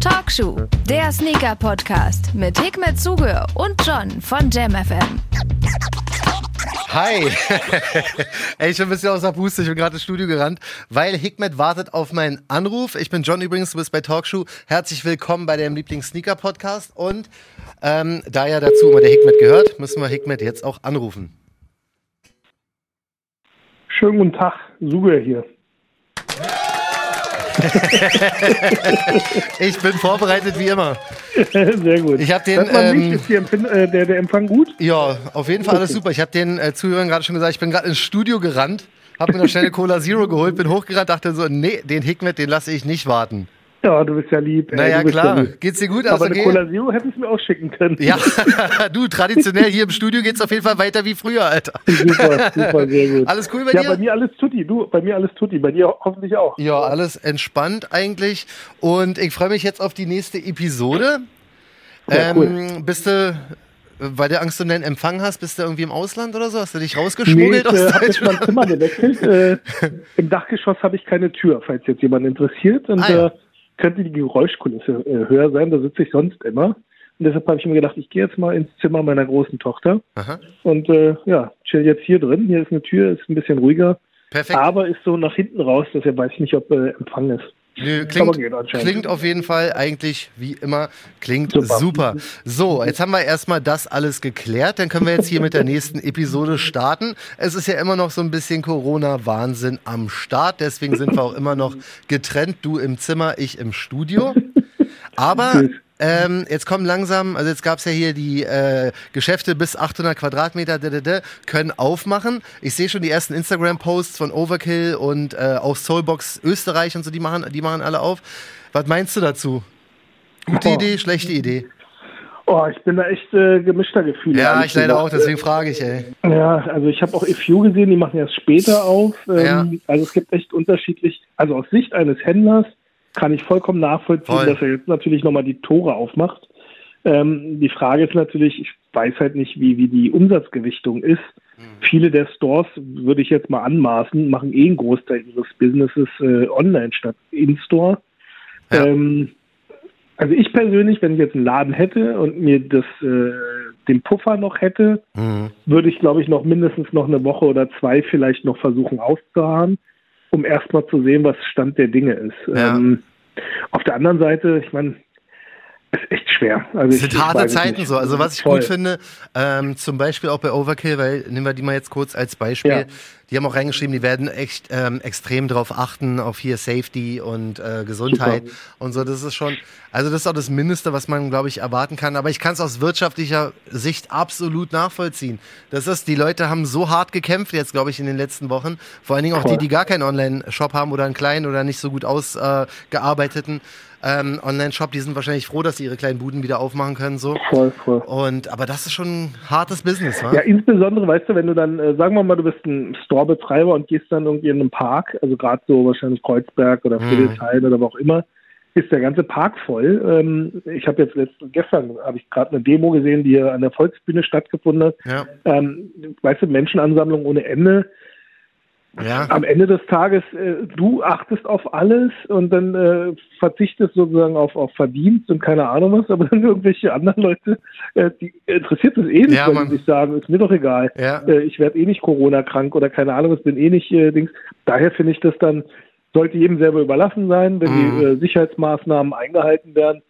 Talkshow, der Sneaker-Podcast mit Hikmet Zuge und John von JamFM. Hi! Ey, ich bin ein bisschen aus der Puste, ich bin gerade ins Studio gerannt, weil Hikmet wartet auf meinen Anruf. Ich bin John übrigens, du bist bei Talkshow. Herzlich willkommen bei deinem Lieblings-Sneaker-Podcast. Und ähm, da ja dazu immer der Hikmet gehört, müssen wir Hikmet jetzt auch anrufen. Schönen guten Tag, Suge hier. ich bin vorbereitet wie immer. Sehr gut. Ich habe den. Ähm, ist äh, der, der Empfang gut? Ja, auf jeden Fall alles super. Ich habe den äh, Zuhörern gerade schon gesagt, ich bin gerade ins Studio gerannt, habe mir noch schnell eine Cola Zero geholt, bin hochgerannt, dachte so, nee, den Hikmet, den lasse ich nicht warten. Ja, du bist ja lieb. Naja, klar. Ja Geht's dir gut? Aber eine okay? Cola Zero hättest du mir auch schicken können. Ja, du, traditionell hier im Studio geht's auf jeden Fall weiter wie früher, Alter. Super, super, sehr gut. Alles cool bei ja, dir? Ja, bei mir alles tutti. Du, bei mir alles tutti. Bei dir hoffentlich auch. Ja, alles entspannt eigentlich. Und ich freue mich jetzt auf die nächste Episode. Ja, ähm, cool. Bist du weil du Angst um den Empfang hast, bist du irgendwie im Ausland oder so? Hast du dich rausgeschmuggelt nee, ich, äh, aus Deutschland? Ich mein Zimmer gewechselt. äh, Im Dachgeschoss habe ich keine Tür, falls jetzt jemand interessiert. Und ah, ja. äh, könnte die Geräuschkulisse äh, höher sein, da sitze ich sonst immer. Und deshalb habe ich mir gedacht, ich gehe jetzt mal ins Zimmer meiner großen Tochter. Aha. Und äh, ja, chill jetzt hier drin. Hier ist eine Tür, ist ein bisschen ruhiger. Perfekt. Aber ist so nach hinten raus, deshalb weiß ich nicht, ob äh, Empfang ist. Nö, klingt, klingt auf jeden Fall eigentlich wie immer, klingt super. super. So, jetzt haben wir erstmal das alles geklärt, dann können wir jetzt hier mit der nächsten Episode starten. Es ist ja immer noch so ein bisschen Corona-Wahnsinn am Start, deswegen sind wir auch immer noch getrennt, du im Zimmer, ich im Studio. Aber ähm, jetzt kommen langsam, also jetzt gab es ja hier die äh, Geschäfte bis 800 Quadratmeter, d -d -d, können aufmachen. Ich sehe schon die ersten Instagram-Posts von Overkill und äh, auch Soulbox Österreich und so, die machen, die machen alle auf. Was meinst du dazu? Gute oh. Idee, schlechte Idee? Oh, ich bin da echt äh, gemischter Gefühle. Ja, ich leider auch, deswegen frage ich, ey. Ja, also ich habe auch EFU gesehen, die machen erst später auf. Ähm, ja. Also es gibt echt unterschiedlich, also aus Sicht eines Händlers kann ich vollkommen nachvollziehen, Voll. dass er jetzt natürlich nochmal die Tore aufmacht. Ähm, die Frage ist natürlich, ich weiß halt nicht, wie, wie die Umsatzgewichtung ist. Mhm. Viele der Stores, würde ich jetzt mal anmaßen, machen eh einen Großteil ihres Businesses äh, online statt in-store. Ja. Ähm, also ich persönlich, wenn ich jetzt einen Laden hätte und mir das, äh, den Puffer noch hätte, mhm. würde ich, glaube ich, noch mindestens noch eine Woche oder zwei vielleicht noch versuchen auszuharren um erstmal zu sehen, was Stand der Dinge ist. Ja. Ähm, auf der anderen Seite, ich meine, ist echt schwer. Also es sind harte Zeiten so. Also was ich Voll. gut finde, ähm, zum Beispiel auch bei Overkill, weil nehmen wir die mal jetzt kurz als Beispiel. Ja. Die haben auch reingeschrieben, die werden echt ähm, extrem darauf achten, auf hier Safety und äh, Gesundheit Super. und so. Das ist schon, also das ist auch das Mindeste, was man, glaube ich, erwarten kann. Aber ich kann es aus wirtschaftlicher Sicht absolut nachvollziehen. Das ist, die Leute haben so hart gekämpft jetzt, glaube ich, in den letzten Wochen. Vor allen Dingen auch die, die gar keinen Online-Shop haben oder einen kleinen oder nicht so gut ausgearbeiteten. Äh, ähm, Online-Shop, die sind wahrscheinlich froh, dass sie ihre kleinen Buden wieder aufmachen können. So. Voll, voll. Und, aber das ist schon ein hartes Business, wa? Ja, insbesondere, weißt du, wenn du dann, äh, sagen wir mal, du bist ein Store-Betreiber und gehst dann irgendwie in einen Park, also gerade so wahrscheinlich Kreuzberg oder Friedrichshain hm. oder wo auch immer, ist der ganze Park voll. Ähm, ich habe jetzt letzten, gestern habe ich gerade eine Demo gesehen, die hier an der Volksbühne stattgefunden hat. Ja. Ähm, weißt du, Menschenansammlung ohne Ende. Ja. Am Ende des Tages, äh, du achtest auf alles und dann äh, verzichtest sozusagen auf, auf Verdienst und keine Ahnung was, aber dann irgendwelche anderen Leute, äh, die interessiert es eh nicht, ja, wenn sie sich sagen, ist mir doch egal. Ja. Äh, ich werde eh nicht Corona-krank oder keine Ahnung, was bin eh nicht äh, Dings. Daher finde ich das dann, sollte jedem selber überlassen sein, wenn mhm. die äh, Sicherheitsmaßnahmen eingehalten werden.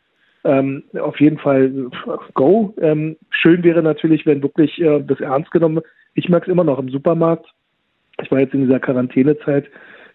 Ähm, auf jeden Fall go. Ähm, schön wäre natürlich, wenn wirklich äh, das ernst genommen Ich merke es immer noch im Supermarkt ich war jetzt in dieser Quarantänezeit,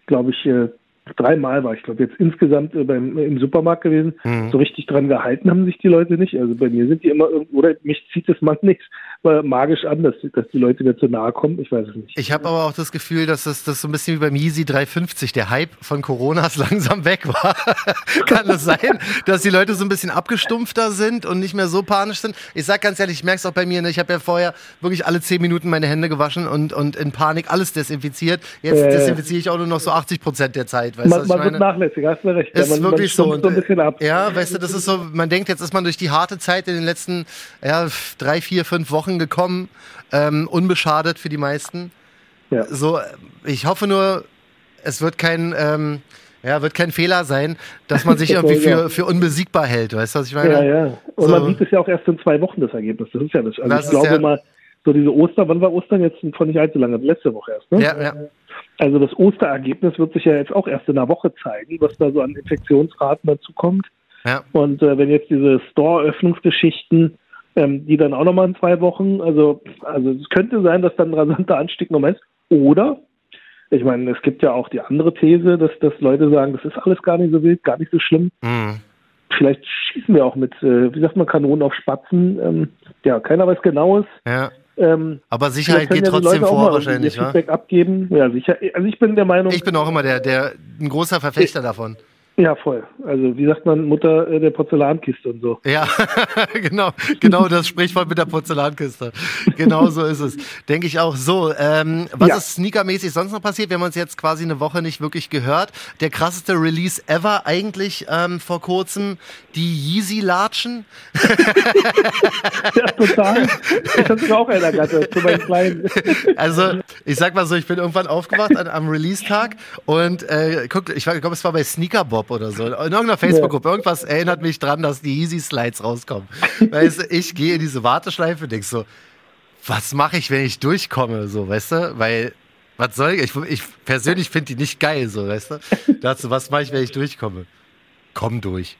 glaube ich, äh, dreimal war ich, glaube jetzt insgesamt äh, beim, im Supermarkt gewesen. Mhm. So richtig dran gehalten haben sich die Leute nicht. Also bei mir sind die immer irgendwo, oder mich zieht es mal nichts magisch an, dass, dass die Leute mir zu nahe kommen. Ich weiß es nicht. Ich habe aber auch das Gefühl, dass das, das so ein bisschen wie beim Yeezy 350, der Hype von Coronas langsam weg war. Kann es sein, dass die Leute so ein bisschen abgestumpfter sind und nicht mehr so panisch sind? Ich sag ganz ehrlich, ich merke es auch bei mir, ne? ich habe ja vorher wirklich alle zehn Minuten meine Hände gewaschen und, und in Panik alles desinfiziert. Jetzt äh, desinfiziere ich auch nur noch so 80 Prozent der Zeit. Weißt man, man wird nachlässig, hast du recht. Ist ja, man, wirklich man so. so ein bisschen ab. Ja, weißt du, das ist so, man denkt, jetzt ist man durch die harte Zeit in den letzten ja, drei, vier, fünf Wochen Wochen gekommen, ähm, unbeschadet für die meisten. Ja. So, ich hoffe nur, es wird kein, ähm, Ja, wird kein Fehler sein, dass man sich irgendwie für, für unbesiegbar hält. Weißt du, was ich meine? Ja, ja. Und so. man sieht es ja auch erst in zwei Wochen, das Ergebnis. Das ist ja das. Also das ich glaube ja mal, so diese Ostern, wann war Ostern jetzt vor nicht allzu lange? Letzte Woche erst, ne? Ja, ja. Also das Osterergebnis wird sich ja jetzt auch erst in einer Woche zeigen, was da so an Infektionsraten dazu kommt. Ja. Und äh, wenn jetzt diese Store-Öffnungsgeschichten, ähm, die dann auch nochmal in zwei Wochen, also, also es könnte sein, dass dann ein rasanter Anstieg nochmal ist. Oder ich meine, es gibt ja auch die andere These, dass, dass Leute sagen, das ist alles gar nicht so wild, gar nicht so schlimm. Mhm. Vielleicht schießen wir auch mit, äh, wie sagt man, Kanonen auf Spatzen. Ähm, ja, keiner weiß genaues. Ja. Ähm, Aber Sicherheit geht ja trotzdem vor, wahrscheinlich, wa? Feedback abgeben. Ja, sicher. Also ich bin der Meinung. Ich bin auch immer der, der ein großer Verfechter ich, davon. Ja, voll. Also wie sagt man, Mutter äh, der Porzellankiste und so. Ja, genau, genau das Sprichwort mit der Porzellankiste. Genau so ist es. Denke ich auch. So, ähm, was ja. ist sneakermäßig sonst noch passiert? Wir haben uns jetzt quasi eine Woche nicht wirklich gehört. Der krasseste Release ever eigentlich ähm, vor kurzem, die Yeezy-Latschen. ja, total. Ich hatte auch einer gerade zu meinen Kleinen. Also, ich sag mal so, ich bin irgendwann aufgewacht an, am Release-Tag und äh, guck, ich glaube, es war bei Sneaker Bob Shop oder so. In irgendeiner Facebook-Gruppe. Irgendwas erinnert mich dran, dass die Easy-Slides rauskommen. weißt du, ich gehe in diese Warteschleife und denk so, was mache ich, wenn ich durchkomme? So, weißt du? Weil, was soll ich? Ich, ich persönlich finde die nicht geil, so, weißt du? Dazu, was mache ich, wenn ich durchkomme? Komm durch.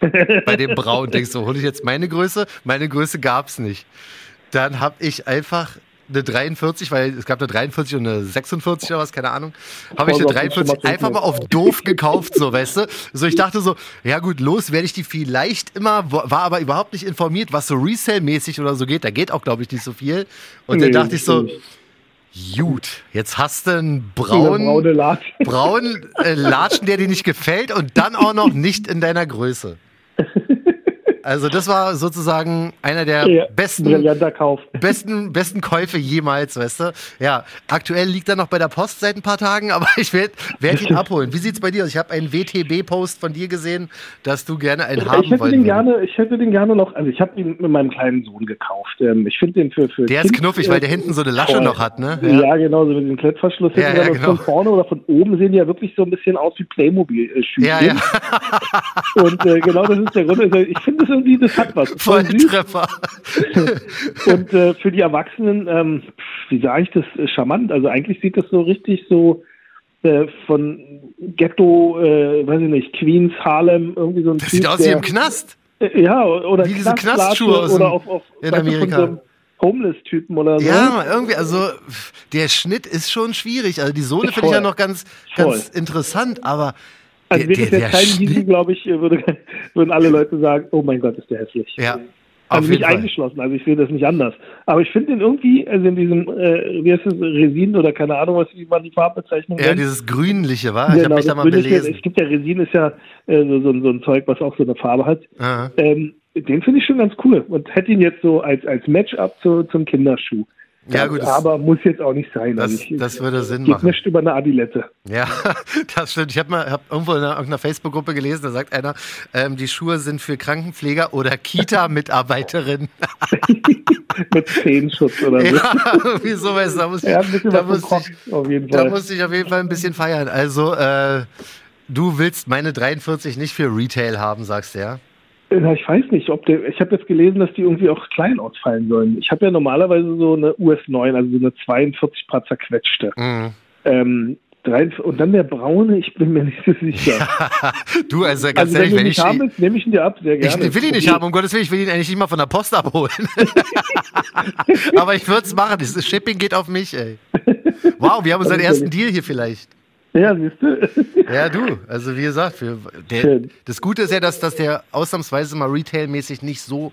Bei dem Braun denkst du, hole ich jetzt meine Größe? Meine Größe gab es nicht. Dann habe ich einfach eine 43, weil es gab eine 43 und eine 46 oder was, keine Ahnung. Habe ich eine 43 einfach mal auf doof gekauft, so, weißt du? So, ich dachte so, ja gut, los werde ich die vielleicht immer, war aber überhaupt nicht informiert, was so Resale-mäßig oder so geht. Da geht auch, glaube ich, nicht so viel. Und nee, dann dachte ich so, Gut, jetzt hast du einen braunen, Latschen. braunen äh, Latschen, der dir nicht gefällt und dann auch noch nicht in deiner Größe. Also das war sozusagen einer der ja, besten, besten, besten Käufe jemals, weißt du? Ja, aktuell liegt er noch bei der Post seit ein paar Tagen, aber ich werde werd ihn abholen. Wie sieht's bei dir aus? Ich habe einen WTB-Post von dir gesehen, dass du gerne einen ich, haben ich hätte den gerne, Ich hätte den gerne noch, also ich habe ihn mit meinem kleinen Sohn gekauft. Ähm, ich finde den für, für Der kind, ist knuffig, weil der hinten so eine Lasche voll. noch hat, ne? Ja, ja genau, so mit dem Klettverschluss. Ja, ja, genau. Von vorne oder von oben sehen die ja wirklich so ein bisschen aus wie Playmobil-Schüler. Ja, ja. Und äh, genau das ist der Grund. Also ich finde es irgendwie, das hat was. Volltreffer. und äh, für die Erwachsenen, ähm, wie sage ich das, äh, charmant. Also eigentlich sieht das so richtig so äh, von Ghetto, äh, weiß ich nicht, Queens, Harlem, irgendwie so ein Das typ, sieht aus wie im Knast. Äh, ja, oder wie diese Knastschuhe aus oder auf, auf, in Amerika. Homeless-Typen oder so. Ja, irgendwie, also der Schnitt ist schon schwierig. Also die Sohle finde ich ja noch ganz, ganz interessant, aber also wäre das jetzt kein Yeezy, glaube ich, würde, würden alle Leute sagen, oh mein Gott, ist der hässlich. Ja. Also nicht eingeschlossen, also ich sehe das nicht anders. Aber ich finde den irgendwie, also in diesem, äh, wie heißt das, Resin oder keine Ahnung, was wie man die Farbbezeichnung Ja, nennt. dieses grünliche, war? Genau, ich habe mich da mal belesen. Es gibt ja Resin, ist ja äh, so, so, so, ein Zeug, was auch so eine Farbe hat. Ähm, den finde ich schon ganz cool und hätte ihn jetzt so als, als Matchup zu, zum Kinderschuh. Ja, gut. Aber muss jetzt auch nicht sein. Das, also ich, das würde Sinn machen. nicht über eine Adilette. Ja, das stimmt. Ich habe mal hab irgendwo in einer, Facebook-Gruppe gelesen, da sagt einer, ähm, die Schuhe sind für Krankenpfleger oder Kita-Mitarbeiterinnen. Mit Zehenschutz oder so. Ja, irgendwie sowas. Da muss, ja, da, muss ich, auf jeden Fall. da musste ich auf jeden Fall ein bisschen feiern. Also, äh, du willst meine 43 nicht für Retail haben, sagst du ja? Ich weiß nicht, ob der, ich habe jetzt gelesen, dass die irgendwie auch klein ausfallen sollen. Ich habe ja normalerweise so eine US 9, also so eine 42 paar zerquetschte. Mhm. Ähm, und dann der braune, ich bin mir nicht so sicher. du, also ganz also, ehrlich, wenn, wenn ich ihn habe, nehme ich ihn dir ab, sehr gerne. Ich will ihn nicht haben, um Gottes Willen, ich will ihn eigentlich nicht mal von der Post abholen. Aber ich würde es machen, das Shipping geht auf mich, ey. Wow, wir haben unseren ersten Deal hier vielleicht. Ja, siehst du. Ja, du. Also wie gesagt, für der, das Gute ist ja, dass, dass der ausnahmsweise mal retailmäßig nicht so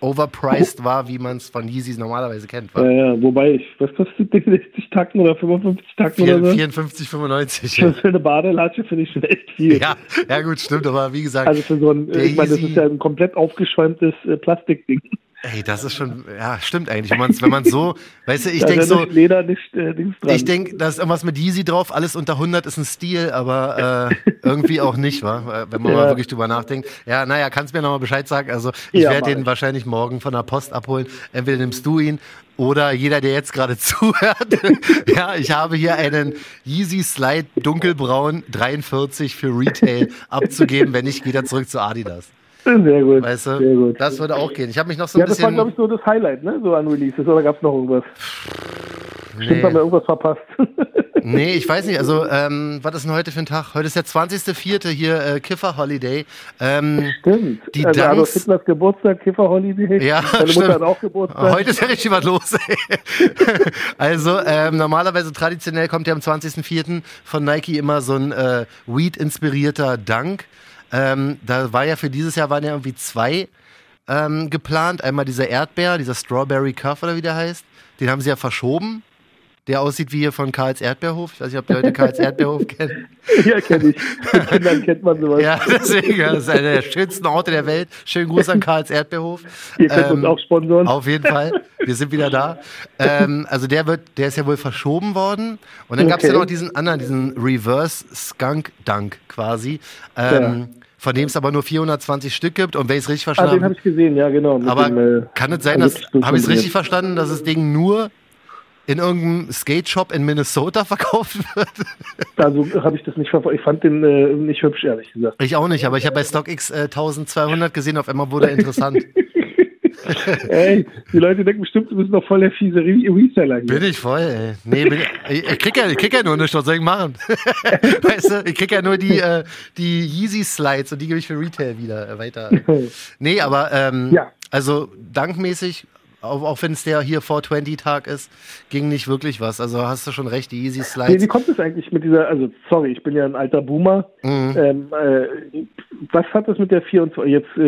overpriced war, wie man es von Yeezys normalerweise kennt. Ja, ja, wobei, ich, was kostet den 60 Tacken oder 55 Tacken 4, oder so? 54, 95. Ja. Für eine Badelatsche finde ich schon echt viel. Ja, ja, gut, stimmt, aber wie gesagt. Also für so ein, ich meine, das ist ja ein komplett aufgeschäumtes äh, Plastikding. Ey, das ist schon, ja, stimmt eigentlich. Wenn man wenn man so, weißt du, ich denke so. Leder nicht, äh. Ich denke, da ist irgendwas mit Yeezy drauf, alles unter 100 ist ein Stil, aber äh, irgendwie auch nicht, wa? wenn man ja. mal wirklich drüber nachdenkt. Ja, naja, kannst mir nochmal Bescheid sagen. Also, ich ja, werde den wahrscheinlich morgen von der Post abholen. Entweder nimmst du ihn oder jeder, der jetzt gerade zuhört. ja, ich habe hier einen Yeezy Slide dunkelbraun 43 für Retail abzugeben. Wenn nicht, geht er zurück zu Adidas. Sehr gut. Weißt du, sehr gut. Das würde auch gehen. Ich habe mich noch so ein ja, bisschen. Das war, glaube ich, so das Highlight, ne? So an Releases. Oder gab es noch irgendwas? Nee. Stimmt, haben wir irgendwas verpasst. nee, ich weiß nicht. Also, ähm, was ist denn heute für ein Tag? Heute ist der 20.04. hier äh, Kiffer Holiday. Ähm, stimmt. Die also Dunks, Adolf Hitlers Geburtstag, Kiffer Holiday. Ja, Deine stimmt. Mutter hat auch Geburtstag. Heute ist ja richtig was los. Also, ähm, normalerweise traditionell kommt ja am 20.04. von Nike immer so ein äh, Weed-inspirierter Dunk. Ähm, da war ja für dieses Jahr waren ja irgendwie zwei ähm, geplant. Einmal dieser Erdbeer, dieser Strawberry Cuff oder wie der heißt. Den haben sie ja verschoben. Der aussieht wie hier von Karls Erdbeerhof. Ich weiß nicht, ob die Leute Karls Erdbeerhof kennen. Ja, kenne ich. Mit Kindern kennt man sowas. Ja, deswegen. Das ist einer der schönsten Orte der Welt. Schönen Gruß an Karls Erdbeerhof. Ihr könnt ähm, uns auch sponsoren. Auf jeden Fall. Wir sind wieder da. Ähm, also der wird, der ist ja wohl verschoben worden. Und dann okay. gab es ja noch diesen anderen, diesen Reverse Skunk Dunk quasi. Ähm, ja von dem es aber nur 420 Stück gibt. Und wenn ich es richtig verstanden habe. Ah, den habe ich gesehen, ja, genau. Aber dem, äh, kann es sein, dass, habe ich es richtig verstanden, dass das Ding nur in irgendeinem Skate-Shop in Minnesota verkauft wird? Also habe ich das nicht verfolgt. Ich fand den äh, nicht hübsch, ehrlich gesagt. Ich auch nicht, aber ich habe bei StockX äh, 1200 gesehen, auf einmal wurde er interessant. ey, die Leute denken bestimmt, du bist noch voll der fiese Re Reseller hier. Bin ich voll, ey. Nee, bin ich, ich, krieg ja, ich krieg ja nur nichts, was soll ich machen? weißt du, ich krieg ja nur die, äh, die Yeezy-Slides und die gebe ich für Retail wieder äh, weiter. Nee, aber ähm, ja. also dankmäßig auch, auch wenn es der hier 420-Tag ist, ging nicht wirklich was. Also hast du schon recht, die Easy Slides. Nee, wie kommt es eigentlich mit dieser, also sorry, ich bin ja ein alter Boomer. Mhm. Ähm, äh, was hat das mit der 24? Jetzt äh,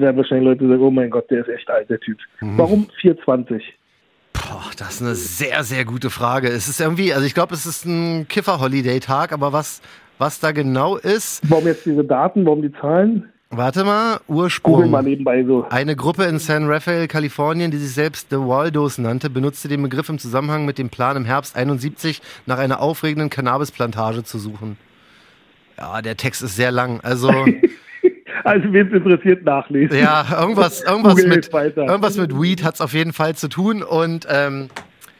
werden wahrscheinlich Leute sagen, oh mein Gott, der ist echt alt, der Typ. Mhm. Warum 420? Boah, das ist eine sehr, sehr gute Frage. Es ist irgendwie, also ich glaube, es ist ein Kiffer-Holiday-Tag, aber was, was da genau ist. Warum jetzt diese Daten, warum die Zahlen? Warte mal, Ursprung. mal nebenbei so. Eine Gruppe in San Rafael, Kalifornien, die sich selbst The Waldos nannte, benutzte den Begriff im Zusammenhang mit dem Plan, im Herbst 71 nach einer aufregenden Cannabisplantage zu suchen. Ja, der Text ist sehr lang. Also. also, wen es interessiert, nachlesen. Ja, irgendwas, irgendwas, mit, irgendwas mit Weed hat es auf jeden Fall zu tun. Und ähm,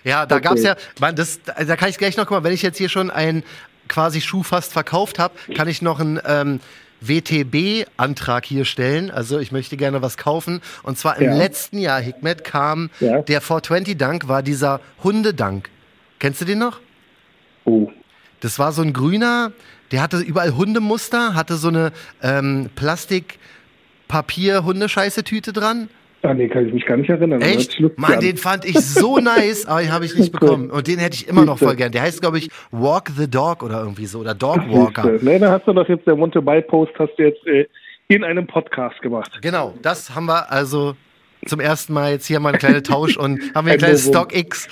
ja, da okay. gab es ja, man, das, da kann ich gleich noch gucken, wenn ich jetzt hier schon einen quasi Schuh fast verkauft habe, kann ich noch ein. Ähm, WTB-Antrag hier stellen. Also ich möchte gerne was kaufen. Und zwar im ja. letzten Jahr, Hikmet, kam ja. der 420-Dank, war dieser Hundedank. Kennst du den noch? Oh. Das war so ein grüner, der hatte überall Hundemuster, hatte so eine ähm, Plastik-Papier-Hundescheiße-Tüte dran. Ah, nee, kann ich mich gar nicht erinnern. Echt? Mann, den fand ich so nice, aber den habe ich nicht bekommen. Und den hätte ich immer noch voll gern. Der heißt, glaube ich, Walk the Dog oder irgendwie so. Oder Dog Walker. Nee, da hast du doch jetzt der Want-to-Buy-Post, hast du jetzt äh, in einem Podcast gemacht. Genau, das haben wir also zum ersten Mal jetzt hier mal eine kleine Tausch und haben wir ein kleines Stock X.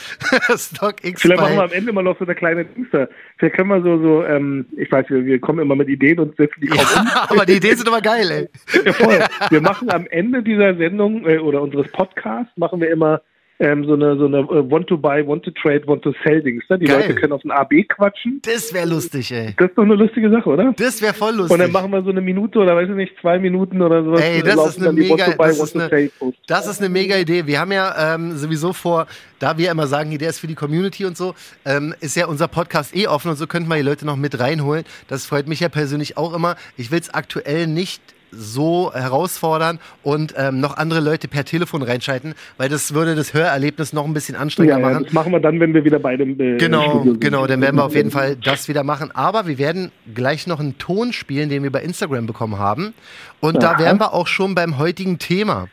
Stock X. Vielleicht machen wir am Ende mal noch so eine kleine Dienste. Vielleicht können wir so, so ähm, ich weiß, wir, wir kommen immer mit Ideen und setzen die ja, um. Aber die Ideen sind immer geil, ey. Ja, voll. Wir machen am Ende dieser Sendung äh, oder unseres Podcasts machen wir immer ähm, so eine, so eine uh, Want to buy, Want to trade, Want to sell Dings. Ne? Die Geil. Leute können auf ein AB quatschen. Das wäre lustig, ey. Das ist doch eine lustige Sache, oder? Das wäre voll lustig. Und dann machen wir so eine Minute oder weiß ich nicht, zwei Minuten oder sowas. Ey, das ist eine mega, das ist eine, das ist eine mega Idee. Wir haben ja ähm, sowieso vor, da wir immer sagen, der ist für die Community und so, ähm, ist ja unser Podcast eh offen und so könnten wir die Leute noch mit reinholen. Das freut mich ja persönlich auch immer. Ich will es aktuell nicht so herausfordern und ähm, noch andere Leute per Telefon reinschalten, weil das würde das Hörerlebnis noch ein bisschen anstrengender ja, machen. Das machen wir dann, wenn wir wieder bei dem äh, Genau, genau, dann werden wir auf jeden Fall das wieder machen. Aber wir werden gleich noch einen Ton spielen, den wir bei Instagram bekommen haben. Und Aha. da wären wir auch schon beim heutigen Thema.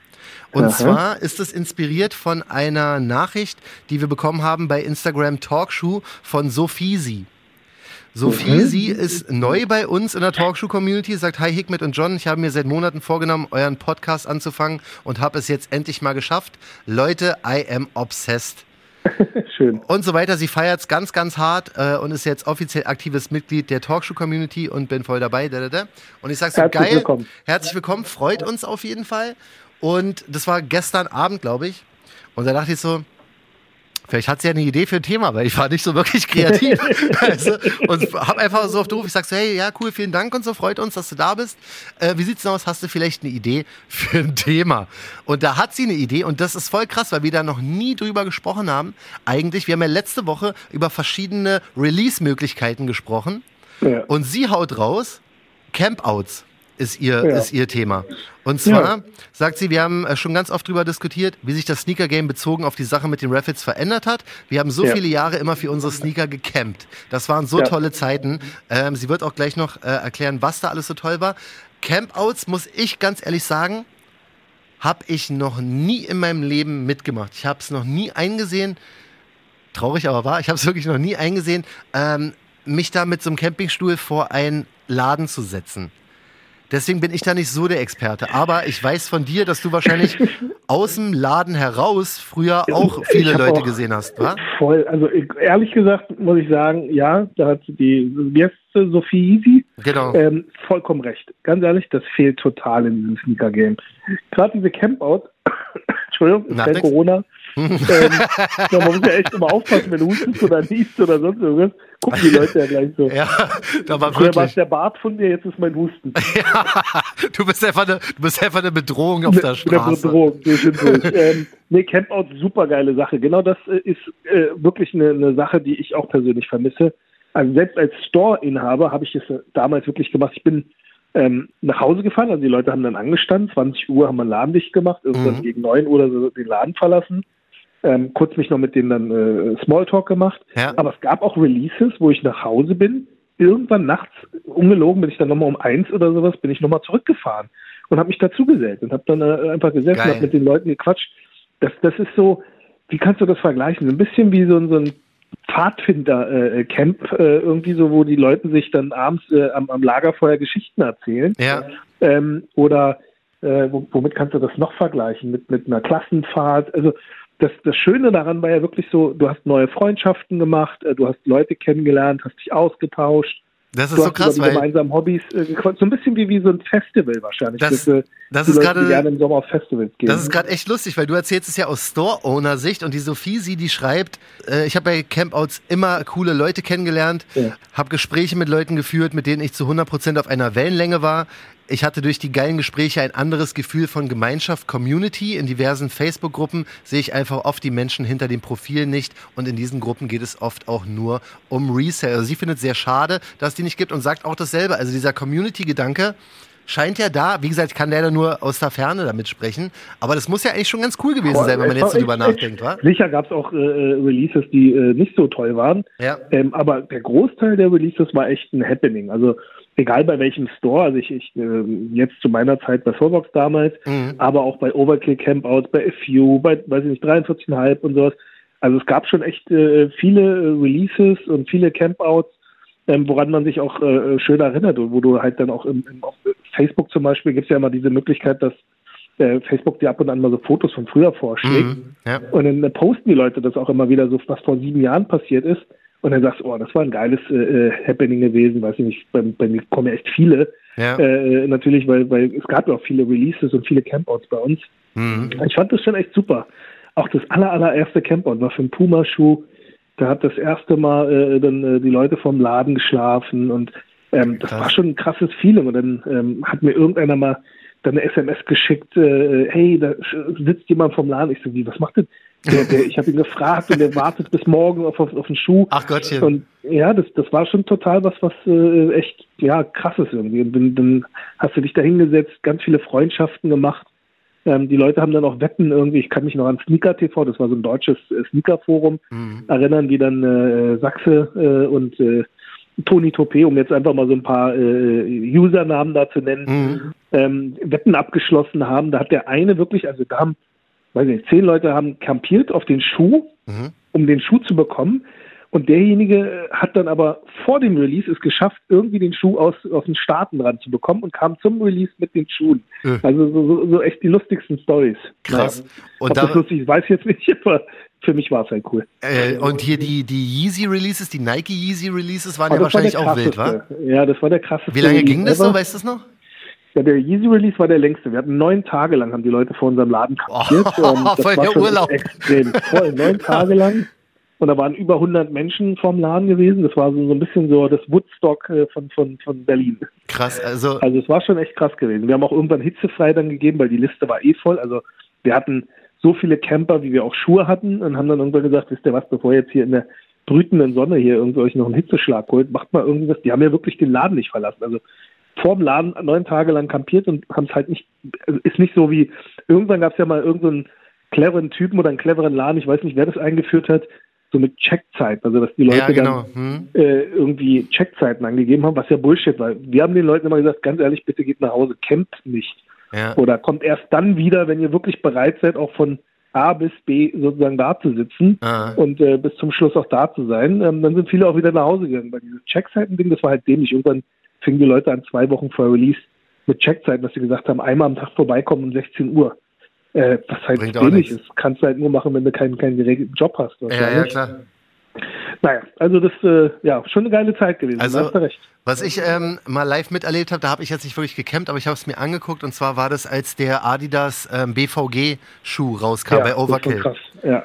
Und Aha. zwar ist es inspiriert von einer Nachricht, die wir bekommen haben bei Instagram Talkshow von Sophisi. Sophie, mhm. sie ist neu bei uns in der Talkshow-Community, sagt Hi Hikmet und John, ich habe mir seit Monaten vorgenommen, euren Podcast anzufangen und habe es jetzt endlich mal geschafft. Leute, I am obsessed. Schön. Und so weiter. Sie feiert es ganz, ganz hart äh, und ist jetzt offiziell aktives Mitglied der Talkshow-Community und bin voll dabei. Da, da, da. Und ich sage so, geil. Willkommen. Herzlich willkommen, freut uns auf jeden Fall. Und das war gestern Abend, glaube ich. Und da dachte ich so, Vielleicht hat sie ja eine Idee für ein Thema, weil ich war nicht so wirklich kreativ. also, und habe einfach so auf den Ruf, ich sag so, hey, ja, cool, vielen Dank und so, freut uns, dass du da bist. Äh, wie sieht's denn aus? Hast du vielleicht eine Idee für ein Thema? Und da hat sie eine Idee und das ist voll krass, weil wir da noch nie drüber gesprochen haben. Eigentlich, wir haben ja letzte Woche über verschiedene Release-Möglichkeiten gesprochen. Ja. Und sie haut raus Campouts ist ihr, ja. ist ihr Thema. Und zwar ja. sagt sie, wir haben äh, schon ganz oft darüber diskutiert, wie sich das Sneaker-Game bezogen auf die Sache mit den Raffits verändert hat. Wir haben so ja. viele Jahre immer für unsere Sneaker gecampt. Das waren so tolle Zeiten. Ähm, sie wird auch gleich noch äh, erklären, was da alles so toll war. Campouts, muss ich ganz ehrlich sagen, habe ich noch nie in meinem Leben mitgemacht. Ich habe es noch nie eingesehen. Traurig aber wahr, ich habe es wirklich noch nie eingesehen, ähm, mich da mit so einem Campingstuhl vor einen Laden zu setzen. Deswegen bin ich da nicht so der Experte. Aber ich weiß von dir, dass du wahrscheinlich aus dem Laden heraus früher auch viele Leute auch gesehen hast, wa? Voll. Also ehrlich gesagt muss ich sagen, ja, da hat die, heißt Sophie Easy? Genau. Ähm, vollkommen recht. Ganz ehrlich, das fehlt total in diesem Sneaker-Game. Gerade diese Campout, Entschuldigung, ist Corona, ähm, ja, man muss ja echt immer aufpassen, wenn du hustest oder niest oder sonst irgendwas. Gucken die Leute ja gleich so. Ja, da war Früher war es der Bart von mir, jetzt ist mein Husten. Ja, du bist einfach eine, du bist einfach eine Bedrohung auf der Straße. Eine Bedrohung, durch ähm, Nee, Campout, super geile Sache. Genau das äh, ist äh, wirklich eine, eine Sache, die ich auch persönlich vermisse. Also selbst als Store-Inhaber habe ich es damals wirklich gemacht. Ich bin ähm, nach Hause gefahren, also die Leute haben dann angestanden, 20 Uhr haben wir einen Laden dicht gemacht, irgendwann mhm. gegen 9 Uhr oder so den Laden verlassen ähm, kurz mich noch mit denen dann äh, Smalltalk gemacht. Ja. Aber es gab auch Releases, wo ich nach Hause bin. Irgendwann nachts, ungelogen, bin ich dann nochmal um eins oder sowas, bin ich nochmal zurückgefahren und habe mich dazugesellt und habe dann äh, einfach gesessen und habe mit den Leuten gequatscht. Das, das ist so, wie kannst du das vergleichen? Ein bisschen wie so, so ein Pfadfinder-Camp, äh, äh, irgendwie so, wo die Leute sich dann abends äh, am, am Lagerfeuer Geschichten erzählen. Ja. Ähm, oder äh, womit kannst du das noch vergleichen? Mit, mit einer Klassenfahrt? Also das, das Schöne daran war ja wirklich so, du hast neue Freundschaften gemacht, äh, du hast Leute kennengelernt, hast dich ausgetauscht. Das ist so krass, weil gemeinsamen Hobbys, äh, so ein bisschen wie, wie so ein Festival wahrscheinlich. Das, das, das ist gerade gerne im Sommer auf Festivals gehen. Das ist gerade echt lustig, weil du erzählst es ja aus Store-Owner-Sicht und die Sophie, sie, die schreibt, äh, ich habe bei Campouts immer coole Leute kennengelernt, ja. habe Gespräche mit Leuten geführt, mit denen ich zu 100% auf einer Wellenlänge war ich hatte durch die geilen Gespräche ein anderes Gefühl von Gemeinschaft, Community. In diversen Facebook-Gruppen sehe ich einfach oft die Menschen hinter dem Profil nicht. Und in diesen Gruppen geht es oft auch nur um Resale. Also sie findet es sehr schade, dass es die nicht gibt und sagt auch dasselbe. Also dieser Community-Gedanke scheint ja da. Wie gesagt, ich kann leider nur aus der Ferne damit sprechen. Aber das muss ja eigentlich schon ganz cool gewesen sein, wenn man jetzt drüber nachdenkt, wa? Sicher gab es auch äh, Releases, die äh, nicht so toll waren. Ja. Ähm, aber der Großteil der Releases war echt ein Happening. Also egal bei welchem Store, also ich, ich äh, jetzt zu meiner Zeit bei Soulbox damals, mhm. aber auch bei Overkill Campouts, bei FU, bei, weiß ich nicht, 43,5 und sowas. Also es gab schon echt äh, viele äh, Releases und viele Campouts, ähm, woran man sich auch äh, schön erinnert und wo du halt dann auch im, im auf Facebook zum Beispiel gibt es ja immer diese Möglichkeit, dass äh, Facebook dir ab und an mal so Fotos von früher vorschlägt. Mhm, ja. Und dann posten die Leute das auch immer wieder so, was vor sieben Jahren passiert ist und dann sagst du, oh, das war ein geiles äh, äh, Happening gewesen, weiß ich nicht, bei, bei mir kommen ja echt viele. Ja. Äh, natürlich, weil, weil es gab ja auch viele Releases und viele Campouts bei uns. Mhm. Ich fand das schon echt super. Auch das aller, allererste Campout war für einen Puma-Schuh. Da hat das erste Mal äh, dann äh, die Leute vom Laden geschlafen und ähm, das war schon ein krasses Feeling. Und dann ähm, hat mir irgendeiner mal dann eine SMS geschickt, äh, hey, da sitzt jemand vom Laden. Ich so, wie, was macht denn? Der, der, ich habe ihn gefragt und der wartet bis morgen auf, auf, auf den Schuh. Ach Gottchen. Und ja, das, das war schon total was, was äh, echt ja krasses irgendwie. Und dann, dann hast du dich da hingesetzt, ganz viele Freundschaften gemacht. Ähm, die Leute haben dann auch Wetten irgendwie, ich kann mich noch an Sneaker TV, das war so ein deutsches äh, Sneaker-Forum, mhm. erinnern, wie dann äh, Sachse äh, und äh, Toni Topé, um jetzt einfach mal so ein paar äh, Usernamen da zu nennen, mhm. ähm, Wetten abgeschlossen haben. Da hat der eine wirklich, also da haben weiß nicht, zehn Leute haben kampiert auf den Schuh, mhm. um den Schuh zu bekommen. Und derjenige hat dann aber vor dem Release es geschafft, irgendwie den Schuh aus, aus den Staaten ranzubekommen und kam zum Release mit den Schuhen. Mhm. Also so, so, echt die lustigsten Stories. Krass. Naja, und da, das lustig ist, weiß ich jetzt nicht, aber für mich war es halt cool. Äh, und hier die, die Yeezy Releases, die Nike Yeezy Releases waren oh, ja wahrscheinlich war auch wild, wa? Ja, das war der krasseste. Wie lange ging das so, weißt du das noch? Ja, der Yeezy Release war der längste. Wir hatten neun Tage lang, haben die Leute vor unserem Laden kapiert. Oh, voll der Urlaub. Extrem voll. Neun Tage lang. Und da waren über 100 Menschen vorm Laden gewesen. Das war so, so ein bisschen so das Woodstock äh, von, von, von Berlin. Krass, also. Also es war schon echt krass gewesen. Wir haben auch irgendwann hitzefrei dann gegeben, weil die Liste war eh voll. Also wir hatten so viele Camper, wie wir auch Schuhe hatten und haben dann irgendwann gesagt, wisst ihr was, bevor jetzt hier in der brütenden Sonne hier irgendwie euch noch einen Hitzeschlag holt, macht mal irgendwas. Die haben ja wirklich den Laden nicht verlassen. Also vorm Laden neun Tage lang kampiert und haben es halt nicht, also ist nicht so wie, irgendwann gab es ja mal irgendeinen so cleveren Typen oder einen cleveren Laden, ich weiß nicht, wer das eingeführt hat, so mit Checkzeiten, also dass die Leute ja, genau. dann hm. äh, irgendwie Checkzeiten angegeben haben, was ja Bullshit war. Wir haben den Leuten immer gesagt, ganz ehrlich, bitte geht nach Hause, campt nicht. Ja. Oder kommt erst dann wieder, wenn ihr wirklich bereit seid, auch von A bis B sozusagen da zu sitzen ah. und äh, bis zum Schluss auch da zu sein. Ähm, dann sind viele auch wieder nach Hause gegangen. Weil dieses Checkzeiten-Ding, das war halt dämlich. Irgendwann fingen die Leute an zwei Wochen vor Release mit Checkzeiten, dass sie gesagt haben, einmal am Tag vorbeikommen um 16 Uhr. Äh, was halt Bringt wenig ist. Kannst du halt nur machen, wenn du keinen, keinen geregelten Job hast. Ja, ja, klar. Naja, also das, äh, ja, schon eine geile Zeit gewesen. Also, was ich ähm, mal live miterlebt habe, da habe ich jetzt nicht wirklich gecampt, aber ich habe es mir angeguckt und zwar war das, als der Adidas ähm, BVG-Schuh rauskam ja, bei Overkill. Das, krass. Ja.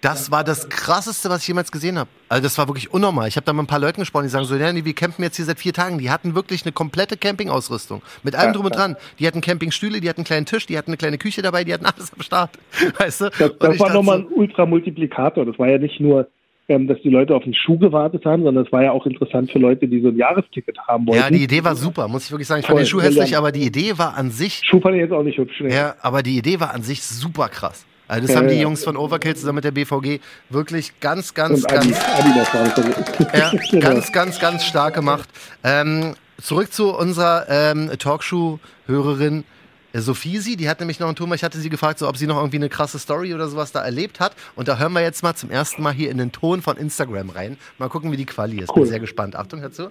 Das war das krasseste, was ich jemals gesehen habe. Also das war wirklich unnormal. Ich habe da mit ein paar Leuten gesprochen, die sagen so, ja, wir campen jetzt hier seit vier Tagen. Die hatten wirklich eine komplette Campingausrüstung. Mit allem drum und dran. Die hatten Campingstühle, die hatten einen kleinen Tisch, die hatten eine kleine Küche dabei, die hatten alles am Start. Weißt du? Das, das war nochmal ein Ultramultiplikator. Das war ja nicht nur ähm, dass die Leute auf den Schuh gewartet haben, sondern es war ja auch interessant für Leute, die so ein Jahresticket haben wollten. Ja, die Idee war super, muss ich wirklich sagen. Ich fand den Schuh hässlich, aber die Idee war an sich. Schuh fand ich jetzt auch nicht hübsch. Ne? Ja, aber die Idee war an sich super krass. Also das haben die. Jungs von Overkill zusammen mit der BVG wirklich ganz, ganz, Und ganz, Adi, Adi ja, genau. ganz, ganz, ganz stark gemacht. Ähm, zurück zu unserer ähm, Talkshow-Hörerin äh, Sophie die hat nämlich noch einen Ton, ich hatte sie gefragt, so, ob sie noch irgendwie eine krasse Story oder sowas da erlebt hat. Und da hören wir jetzt mal zum ersten Mal hier in den Ton von Instagram rein. Mal gucken, wie die Quali ist. Cool. Bin sehr gespannt. Achtung, hör zu.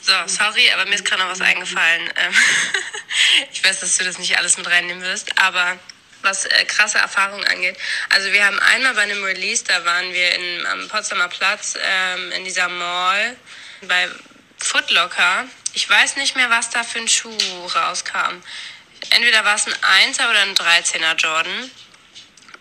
So, sorry, aber mir ist gerade noch was eingefallen. Ähm, ich weiß, dass du das nicht alles mit reinnehmen wirst, aber was äh, krasse Erfahrungen angeht. Also wir haben einmal bei einem Release, da waren wir in, am Potsdamer Platz ähm, in dieser Mall bei Footlocker. Ich weiß nicht mehr, was da für ein Schuh rauskam entweder war es ein 1er oder ein 13er Jordan.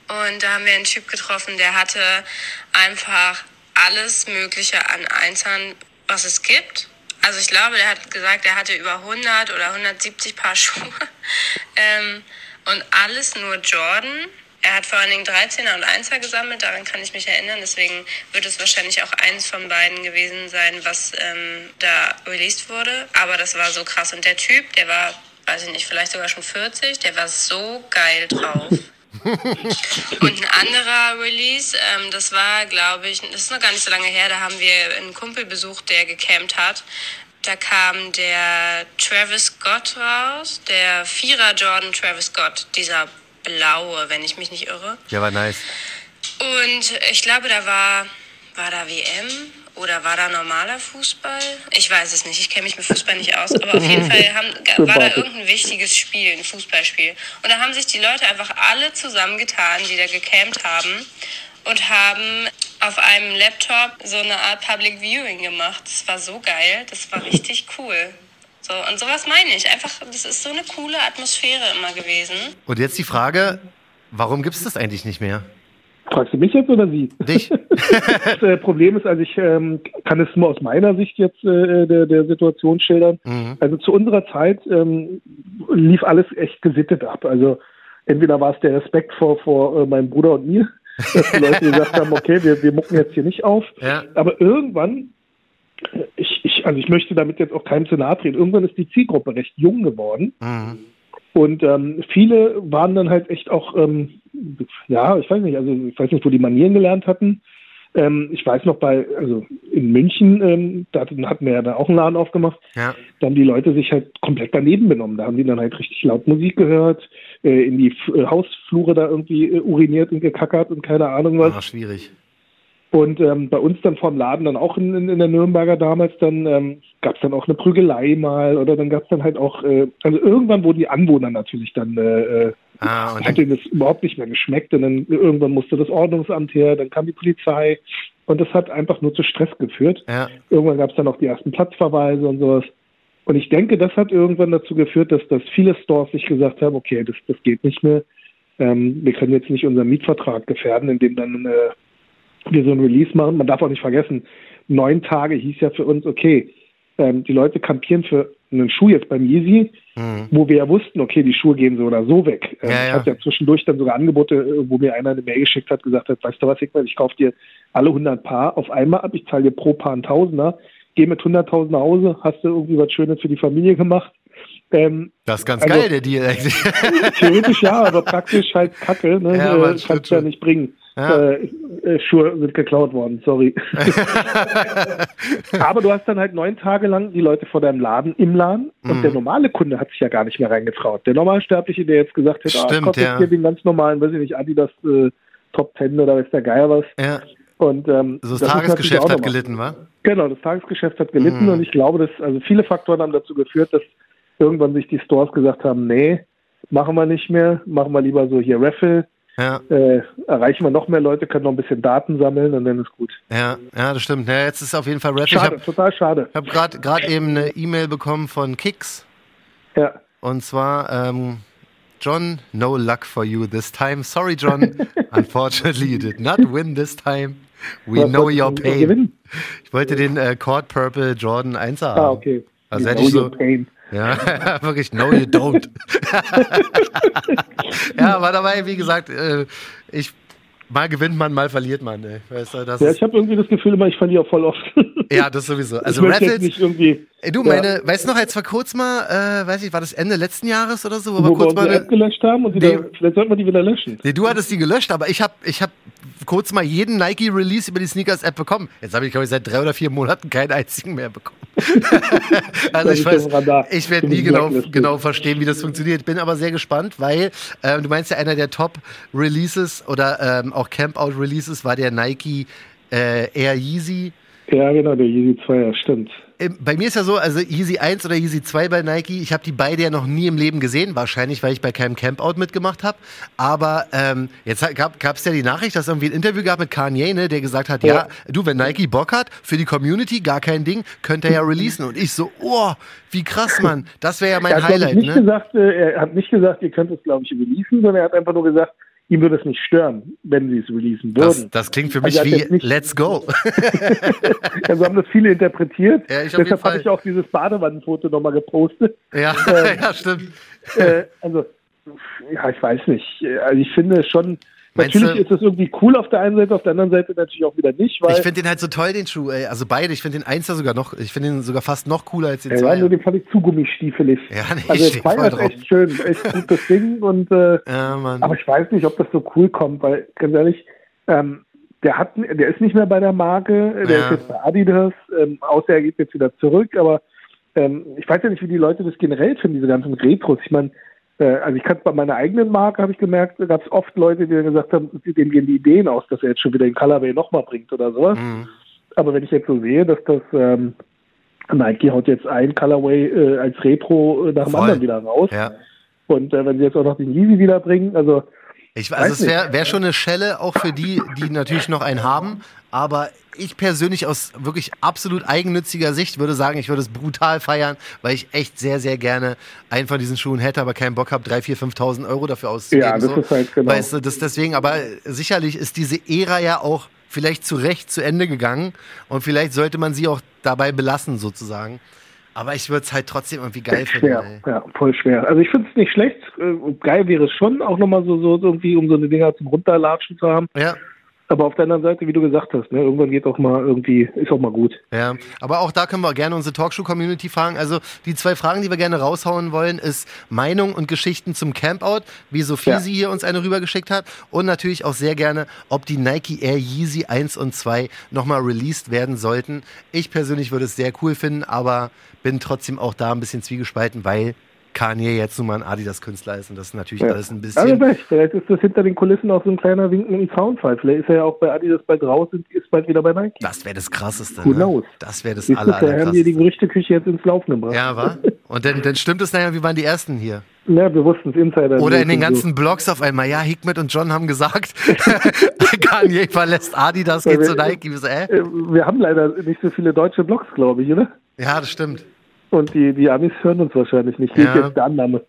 Und da haben wir einen Typ getroffen, der hatte einfach alles Mögliche an Einsern, was es gibt. Also ich glaube, der hat gesagt, er hatte über 100 oder 170 Paar Schuhe. ähm, und alles nur Jordan. Er hat vor allen Dingen 13er und 1er gesammelt, daran kann ich mich erinnern. Deswegen wird es wahrscheinlich auch eins von beiden gewesen sein, was ähm, da released wurde. Aber das war so krass. Und der Typ, der war weiß ich nicht, vielleicht sogar schon 40, der war so geil drauf. und ein anderer Release, ähm, das war, glaube ich, das ist noch gar nicht so lange her, da haben wir einen Kumpel besucht, der gecampt hat. Da kam der Travis Scott raus, der Vierer Jordan Travis Scott, dieser blaue, wenn ich mich nicht irre. Der war nice. Und ich glaube, da war, war da WM oder war da normaler Fußball? Ich weiß es nicht. Ich kenne mich mit Fußball nicht aus. Aber auf jeden Fall haben, war da irgendein wichtiges Spiel, ein Fußballspiel. Und da haben sich die Leute einfach alle zusammengetan, die da gecampt haben und haben auf einem Laptop so eine Art Public Viewing gemacht. Das war so geil. Das war richtig cool. So, und sowas meine ich. Einfach, das ist so eine coole Atmosphäre immer gewesen. Und jetzt die Frage, warum gibt es das eigentlich nicht mehr? Fragst du mich jetzt oder sie? Dich. das äh, Problem ist, also ich ähm, kann es nur aus meiner Sicht jetzt äh, der, der Situation schildern. Mhm. Also zu unserer Zeit ähm, lief alles echt gesittet ab. Also entweder war es der Respekt vor, vor äh, meinem Bruder und mir, dass die Leute gesagt haben, okay, wir, wir mucken jetzt hier nicht auf. Ja. Aber irgendwann, ich, ich, also ich möchte damit jetzt auch keinem zu nahe treten, irgendwann ist die Zielgruppe recht jung geworden. Mhm. Und ähm, viele waren dann halt echt auch, ähm, ja, ich weiß nicht, also ich weiß nicht, wo die Manieren gelernt hatten. Ähm, ich weiß noch bei, also in München, ähm, da hatten wir ja da auch einen Laden aufgemacht, ja. da haben die Leute sich halt komplett daneben benommen. Da haben die dann halt richtig laut Musik gehört, äh, in die F äh, Hausflure da irgendwie äh, uriniert und gekackert und keine Ahnung was. Ah, schwierig. Und ähm, bei uns dann vor dem Laden dann auch in, in, in der Nürnberger damals, dann ähm, gab es dann auch eine Prügelei mal oder dann gab es dann halt auch, äh, also irgendwann wurden die Anwohner natürlich dann, äh, äh ah, und hat denen das überhaupt nicht mehr geschmeckt und dann irgendwann musste das Ordnungsamt her, dann kam die Polizei und das hat einfach nur zu Stress geführt. Ja. Irgendwann gab es dann auch die ersten Platzverweise und sowas. Und ich denke, das hat irgendwann dazu geführt, dass, dass viele Stores sich gesagt haben, okay, das, das geht nicht mehr. Ähm, wir können jetzt nicht unseren Mietvertrag gefährden, indem dann äh, wir so ein Release machen. Man darf auch nicht vergessen, neun Tage hieß ja für uns, okay, ähm, die Leute kampieren für einen Schuh jetzt beim Yeezy, mhm. wo wir ja wussten, okay, die Schuhe gehen so oder so weg. Ähm, ja, ja. Ich hatte ja zwischendurch dann sogar Angebote, äh, wo mir einer eine Mail geschickt hat, gesagt hat, weißt du was, Hickman, ich kaufe dir alle 100 Paar auf einmal ab, ich zahle dir pro Paar ein Tausender, geh mit 100.000 nach Hause, hast du irgendwie was Schönes für die Familie gemacht. Ähm, das ist ganz also, geil, der Deal eigentlich. Theoretisch ja, aber praktisch halt Kacke, ne? Ja, äh, kannst du ja nicht bringen. Ja. Äh, äh, Schuhe sind geklaut worden, sorry. Aber du hast dann halt neun Tage lang die Leute vor deinem Laden im Laden und mhm. der normale Kunde hat sich ja gar nicht mehr reingetraut. Der Normalsterbliche, der jetzt gesagt hätte, ah, kostet ja. hier den ganz normalen, weiß ich nicht, Adidas äh, Top Ten oder weiß der Geier was. Ja. Und, ähm, also das, das Tagesgeschäft hat gelitten, wa? Genau, das Tagesgeschäft hat gelitten mhm. und ich glaube, dass also viele Faktoren haben dazu geführt, dass irgendwann sich die Stores gesagt haben, nee, machen wir nicht mehr, machen wir lieber so hier Raffle ja. Äh, erreichen wir noch mehr Leute, können noch ein bisschen Daten sammeln und dann ist gut. Ja, ja, das stimmt. Ja, jetzt ist auf jeden Fall Rap. Schade, hab, total schade. Ich habe gerade eben eine E-Mail bekommen von Kix. Ja. Und zwar, ähm, John, no luck for you this time. Sorry, John. Unfortunately, you did not win this time. We Was know your pain. Ich wollte den äh, Cord Purple Jordan 1 haben. Ah, okay. Also hätte ich so, pain. Ja, wirklich, no you don't. ja, aber dabei, wie gesagt, äh, ich mal gewinnt man, mal verliert man. Ey. Weißt du, ja, ich habe irgendwie das Gefühl immer, ich verliere voll oft. ja, das sowieso. Also Raffles, nicht irgendwie. Ey, du, meine, ja. weißt du noch, als wir kurz mal, äh, weiß ich, war das Ende letzten Jahres oder so, wo, wo wir kurz mal eine App gelöscht haben und die nee, da, vielleicht sollten wir die wieder löschen. Nee, du hattest die gelöscht, aber ich habe ich hab kurz mal jeden Nike Release über die Sneakers App bekommen. Jetzt habe ich glaube ich seit drei oder vier Monaten keinen einzigen mehr bekommen. also ich weiß, ich werde nie genau, genau verstehen, wie das funktioniert. Bin aber sehr gespannt, weil äh, du meinst ja einer der Top Releases oder ähm, auch Campout Releases war der Nike äh, Air Yeezy. Ja, genau, der Yeezy 2, ja, stimmt. Ähm, bei mir ist ja so, also Yeezy 1 oder Yeezy 2 bei Nike, ich habe die beide ja noch nie im Leben gesehen, wahrscheinlich, weil ich bei keinem Campout mitgemacht habe. Aber ähm, jetzt gab es ja die Nachricht, dass es irgendwie ein Interview gab mit Kanye, ne, der gesagt hat, ja. ja. du, wenn Nike Bock hat, für die Community, gar kein Ding, könnte er ja releasen. Und ich so, oh, wie krass, Mann, das wäre ja mein er Highlight. Nicht ne? gesagt, äh, er hat nicht gesagt, ihr könnt es, glaube ich, releasen, sondern er hat einfach nur gesagt, ihm würde es nicht stören, wenn sie es releasen würden. Das, das klingt für mich also wie Let's Go. also haben das viele interpretiert. Ja, Deshalb habe ich auch dieses Badewannenfoto nochmal gepostet. Ja, ähm, ja stimmt. Äh, also, ja, ich weiß nicht. Also ich finde schon, Natürlich ist es irgendwie cool auf der einen Seite, auf der anderen Seite natürlich auch wieder nicht. Weil ich finde den halt so toll, den Schuh, ey. Also beide. Ich finde den Einser sogar noch, ich finde den sogar fast noch cooler als den ja, nur den fand ich zu gummistiefelig. Ja, nee, also der Zweier ist echt schön, echt gutes Ding. Und, äh, ja, Mann. Aber ich weiß nicht, ob das so cool kommt, weil ganz ehrlich, ähm, der hat, der ist nicht mehr bei der Marke, der ja. ist jetzt bei Adidas, ähm, außer er geht jetzt wieder zurück, aber ähm, ich weiß ja nicht, wie die Leute das generell finden, diese ganzen Retros. Ich meine, äh, also ich kann es bei meiner eigenen Marke, habe ich gemerkt, gab es oft Leute, die dann gesagt haben, denen gehen die Ideen aus, dass er jetzt schon wieder den Colorway nochmal bringt oder sowas. Mhm. Aber wenn ich jetzt so sehe, dass das ähm, Nike haut jetzt ein Colorway äh, als Retro äh, nach dem Voll. anderen wieder raus. Ja. Und äh, wenn sie jetzt auch noch den Yeezy wiederbringen, also ich, also es wäre wär schon eine Schelle auch für die, die natürlich noch einen haben. Aber ich persönlich aus wirklich absolut eigennütziger Sicht würde sagen, ich würde es brutal feiern, weil ich echt sehr, sehr gerne einen von diesen Schuhen hätte, aber keinen Bock habe, 3.000, 4.000, 5.000 Euro dafür auszugeben. Ja, das so. ist halt genau. Weißt du, das deswegen, aber sicherlich ist diese Ära ja auch vielleicht zu Recht zu Ende gegangen und vielleicht sollte man sie auch dabei belassen sozusagen. Aber ich würde es halt trotzdem irgendwie geil finden. Schwer, ey. ja, voll schwer. Also ich finde es nicht schlecht. Äh, geil wäre es schon, auch nochmal so, so irgendwie, um so eine Dinger zum Runterlatschen zu haben. Ja. Aber auf der anderen Seite, wie du gesagt hast, ne, irgendwann geht auch mal irgendwie, ist auch mal gut. Ja, aber auch da können wir gerne unsere Talkshow-Community fragen. Also die zwei Fragen, die wir gerne raushauen wollen, ist Meinung und Geschichten zum Campout, wie Sophie ja. sie hier uns eine rübergeschickt hat. Und natürlich auch sehr gerne, ob die Nike Air Yeezy 1 und 2 nochmal released werden sollten. Ich persönlich würde es sehr cool finden, aber bin trotzdem auch da ein bisschen zwiegespalten, weil Kanye jetzt nun mal ein Adidas-Künstler ist und das ist natürlich ja. alles ein bisschen. Also vielleicht, vielleicht ist das hinter den Kulissen auch so ein kleiner Wink mit dem Soundfall. Vielleicht ist er ja auch bei Adidas bald raus und ist bald wieder bei Nike. Das wäre das Krasseste. Who knows? Ne? Das wäre das aller, aller krasseste. haben wir die Gerüchteküche jetzt ins Laufen gebracht. Ja, war? Und dann, dann stimmt es naja, wie waren die ersten hier? Ja, wir wussten es Insider. Oder in den ganzen so. Blogs auf einmal, ja, Hikmet und John haben gesagt, Kanye verlässt Adidas, geht wir, zu Nike. Äh? Wir haben leider nicht so viele deutsche Blogs, glaube ich, oder? Ja, das stimmt. Und die, die Amis hören uns wahrscheinlich nicht. Hier ja. ist jetzt der Annahme.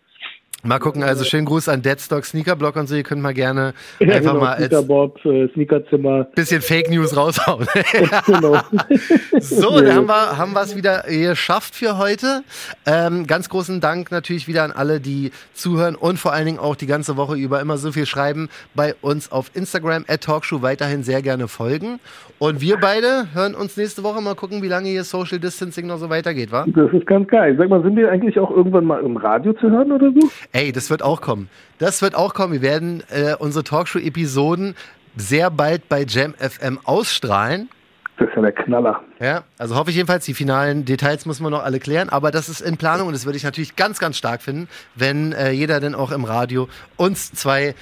Mal gucken, also schönen Gruß an Deadstock Sneakerblock und so, ihr könnt mal gerne ja, einfach genau, mal Sneakerbob, äh, Sneakerzimmer. Bisschen Fake News raushauen. genau. so, da haben wir haben es wieder geschafft für heute. Ähm, ganz großen Dank natürlich wieder an alle, die zuhören und vor allen Dingen auch die ganze Woche über immer so viel schreiben bei uns auf Instagram at Talkshow weiterhin sehr gerne folgen. Und wir beide hören uns nächste Woche mal gucken, wie lange hier Social Distancing noch so weitergeht, wa? Das ist ganz geil. Sag mal, sind wir eigentlich auch irgendwann mal im Radio zu hören oder so? Ey, das wird auch kommen. Das wird auch kommen. Wir werden äh, unsere Talkshow-Episoden sehr bald bei Jam FM ausstrahlen. Das ist ja der Knaller. Ja, also hoffe ich jedenfalls, die finalen Details muss man noch alle klären, aber das ist in Planung und das würde ich natürlich ganz, ganz stark finden, wenn äh, jeder dann auch im Radio uns zwei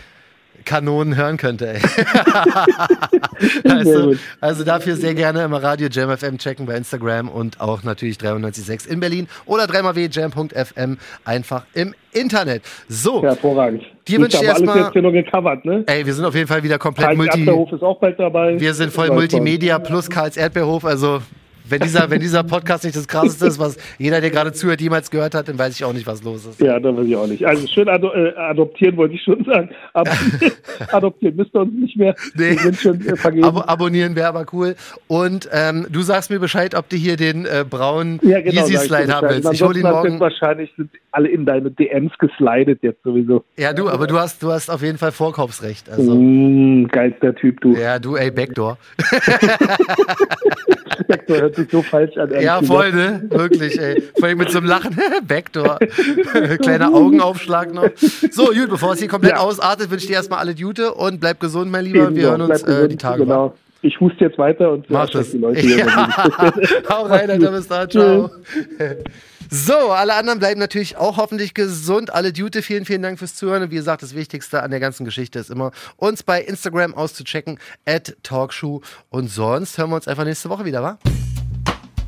Kanonen hören könnte. Ey. also, also, dafür sehr gerne immer Radio Jam FM checken bei Instagram und auch natürlich 93.6 in Berlin oder 3xwjam.fm einfach im Internet. So. Hervorragend. Dir wünsche ich erstmal. jetzt hier nur gecovert, ne? Ey, wir sind auf jeden Fall wieder komplett Karls multi. Erdbeerhof ist auch bald dabei. Wir sind voll Multimedia plus Karls Erdbeerhof, also wenn dieser, wenn dieser Podcast nicht das krasseste ist, was jeder, der gerade zuhört, jemals gehört hat, dann weiß ich auch nicht, was los ist. Ja, dann weiß ich auch nicht. Also schön ado äh, adoptieren wollte ich schon sagen. Aber adoptieren müsst ihr uns nicht mehr. Nee. Wir sind schon äh, vergeben. Ab abonnieren wäre aber cool. Und ähm, du sagst mir Bescheid, ob du hier den äh, braunen ja, genau, Easy Slide haben willst. Ich hole ihn morgen. Wahrscheinlich sind alle in deine DMs geslidet jetzt sowieso. Ja, du, aber du hast, du hast auf jeden Fall Vorkaufsrecht. Also. Mm, geilster Typ, du. Ja, du, ey, Backdoor. Backdoor hört sich so falsch an. Ja, voll, ne? Wirklich, ey. Vor allem mit so einem Lachen. Backdoor. Kleiner Augenaufschlag noch. So, gut, bevor es hier komplett ja. ausartet, wünsche ich dir erstmal alle Gute und bleib gesund, mein Lieber. Wir hören uns äh, die Tage. Genau. Ich huste jetzt weiter und mach das. Die Leute hier ja. Hau rein, Alter, bis dann. Ciao. So, alle anderen bleiben natürlich auch hoffentlich gesund. Alle Dute, vielen, vielen Dank fürs Zuhören. Und wie gesagt, das Wichtigste an der ganzen Geschichte ist immer, uns bei Instagram auszuchecken, at Talkshow. Und sonst hören wir uns einfach nächste Woche wieder, wa?